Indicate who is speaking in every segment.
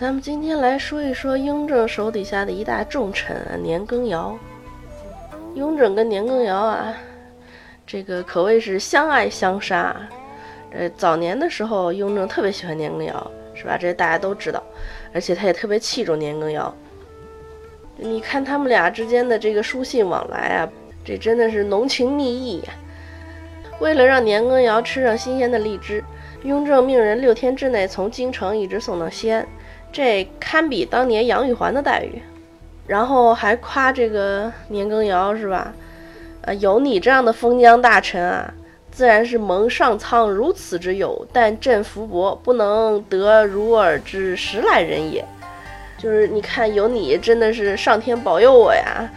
Speaker 1: 咱们今天来说一说雍正手底下的一大重臣年羹尧。雍正跟年羹尧啊，这个可谓是相爱相杀。呃，早年的时候，雍正特别喜欢年羹尧，是吧？这大家都知道，而且他也特别器重年羹尧。你看他们俩之间的这个书信往来啊，这真的是浓情蜜意呀。为了让年羹尧吃上新鲜的荔枝，雍正命人六天之内从京城一直送到西安。这堪比当年杨玉环的待遇，然后还夸这个年羹尧是吧？呃，有你这样的封疆大臣啊，自然是蒙上苍如此之佑。但朕福薄，不能得如尔之十来人也。就是你看，有你真的是上天保佑我呀。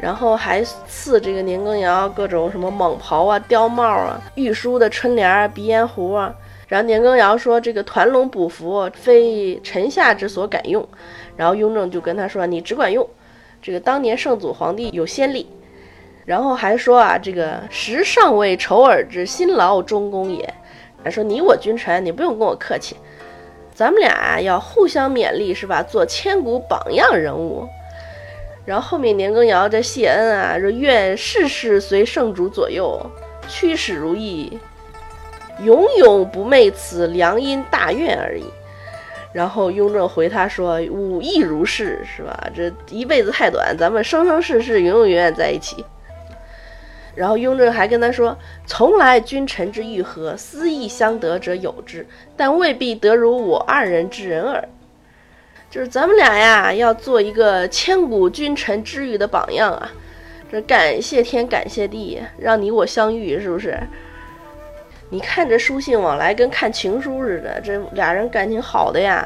Speaker 1: 然后还赐这个年羹尧各种什么蟒袍啊、貂帽啊、玉书的春联、鼻烟壶啊。然后年羹尧说：“这个团龙补符非臣下之所敢用。”然后雍正就跟他说：“你只管用。这个当年圣祖皇帝有先例。”然后还说：“啊，这个时尚未酬尔之辛劳忠公也。”还说：“你我君臣，你不用跟我客气，咱们俩要互相勉励，是吧？做千古榜样人物。”然后后面年羹尧这谢恩啊，说：“愿事事随圣主左右，驱使如意。”永永不昧此良因大愿而已。然后雍正回他说：“吾亦如是，是吧？这一辈子太短，咱们生生世世永永远远在一起。”然后雍正还跟他说：“从来君臣之欲和，私意相得者有之，但未必得如我二人之人耳。就是咱们俩呀，要做一个千古君臣之遇的榜样啊！这感谢天，感谢地，让你我相遇，是不是？”你看这书信往来跟看情书似的，这俩人感情好的呀。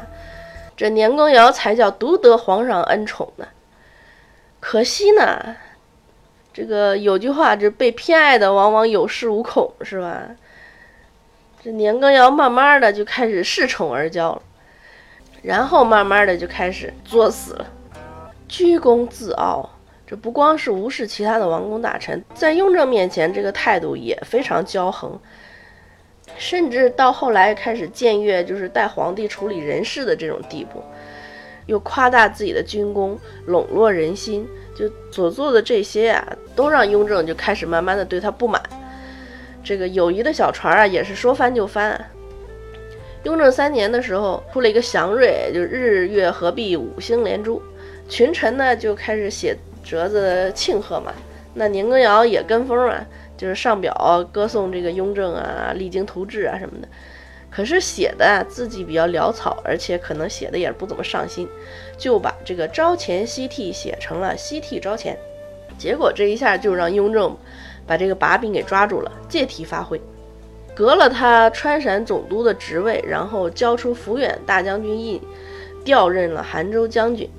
Speaker 1: 这年羹尧才叫独得皇上恩宠呢。可惜呢，这个有句话，这被偏爱的往往有恃无恐，是吧？这年羹尧慢慢的就开始恃宠而骄了，然后慢慢的就开始作死了，居功自傲。这不光是无视其他的王公大臣，在雍正面前，这个态度也非常骄横。甚至到后来开始僭越，就是带皇帝处理人事的这种地步，又夸大自己的军功，笼络人心，就所做的这些啊，都让雍正就开始慢慢的对他不满。这个友谊的小船啊，也是说翻就翻。雍正三年的时候，出了一个祥瑞，就日月合璧，五星连珠，群臣呢就开始写折子庆贺嘛。那年羹尧也跟风啊。就是上表歌颂这个雍正啊，励精图治啊什么的，可是写的字迹比较潦草，而且可能写的也不怎么上心，就把这个朝前夕替写成了夕替朝前，结果这一下就让雍正把这个把柄给抓住了，借题发挥，革了他川陕总督的职位，然后交出抚远大将军印，调任了杭州将军。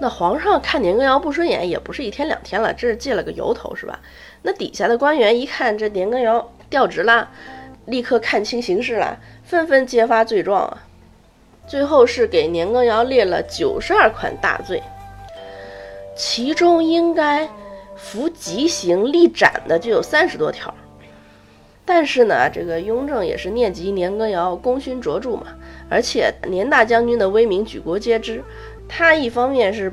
Speaker 1: 那皇上看年羹尧不顺眼，也不是一天两天了，这是借了个由头，是吧？那底下的官员一看这年羹尧调职了，立刻看清形势了，纷纷揭发罪状啊。最后是给年羹尧列了九十二款大罪，其中应该服极刑立斩的就有三十多条。但是呢，这个雍正也是念及年羹尧功勋卓著嘛，而且年大将军的威名举国皆知。他一方面是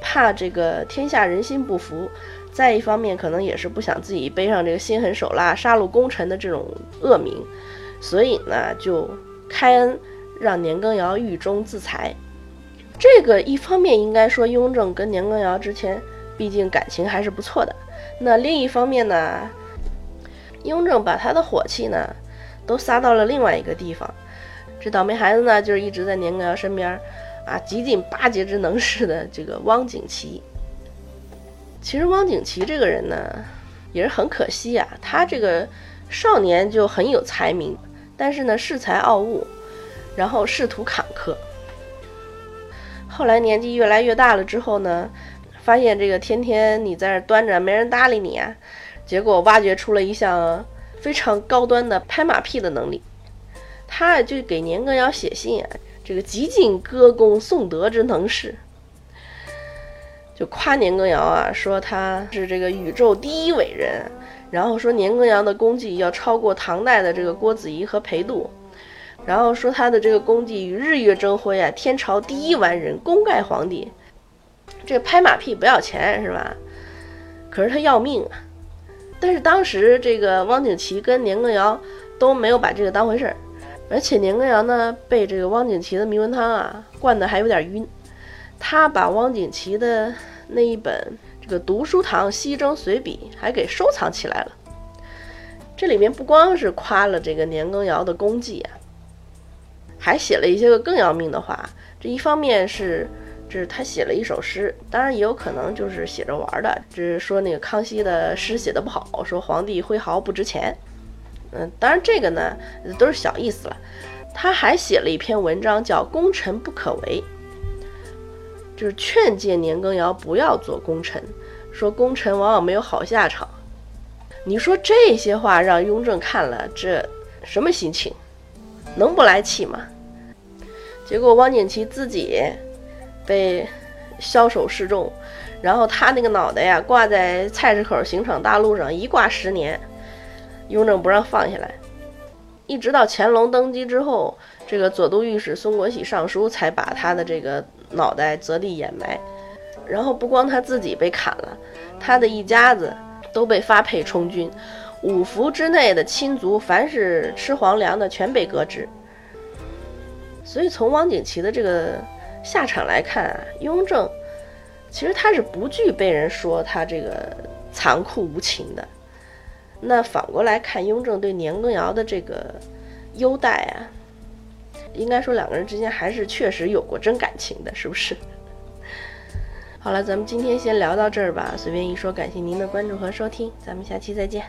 Speaker 1: 怕这个天下人心不服，再一方面可能也是不想自己背上这个心狠手辣、杀戮功臣的这种恶名，所以呢就开恩让年羹尧狱中自裁。这个一方面应该说雍正跟年羹尧之前毕竟感情还是不错的，那另一方面呢，雍正把他的火气呢都撒到了另外一个地方，这倒霉孩子呢就是一直在年羹尧身边。啊，极尽巴结之能事的这个汪景祺，其实汪景祺这个人呢，也是很可惜啊。他这个少年就很有才名，但是呢恃才傲物，然后仕途坎坷。后来年纪越来越大了之后呢，发现这个天天你在这端着没人搭理你啊，结果挖掘出了一项非常高端的拍马屁的能力。他就给年羹尧写信啊。这个极尽歌功颂德之能事，就夸年羹尧啊，说他是这个宇宙第一伟人，然后说年羹尧的功绩要超过唐代的这个郭子仪和裴度，然后说他的这个功绩与日月争辉啊，天朝第一完人，功盖皇帝。这拍马屁不要钱是吧？可是他要命啊！但是当时这个汪景祺跟年羹尧都没有把这个当回事儿，而且年羹尧呢被这个汪景祺的迷魂汤啊灌得还有点晕，他把汪景祺的那一本这个《读书堂西征随笔》还给收藏起来了。这里面不光是夸了这个年羹尧的功绩啊，还写了一些个更要命的话。这一方面是。这是他写了一首诗，当然也有可能就是写着玩的。只是说那个康熙的诗写的不好，说皇帝挥毫不值钱。嗯，当然这个呢都是小意思了。他还写了一篇文章叫《功臣不可为》，就是劝诫年羹尧不要做功臣，说功臣往往没有好下场。你说这些话让雍正看了，这什么心情？能不来气吗？结果汪景祺自己。被枭首示众，然后他那个脑袋呀挂在菜市口刑场大路上，一挂十年，雍正不让放下来，一直到乾隆登基之后，这个左都御史松国喜上书才把他的这个脑袋择地掩埋。然后不光他自己被砍了，他的一家子都被发配充军，五福之内的亲族，凡是吃皇粮的全被革职。所以从汪景祺的这个。下场来看啊，雍正其实他是不惧被人说他这个残酷无情的。那反过来看，雍正对年羹尧的这个优待啊，应该说两个人之间还是确实有过真感情的，是不是？好了，咱们今天先聊到这儿吧。随便一说，感谢您的关注和收听，咱们下期再见。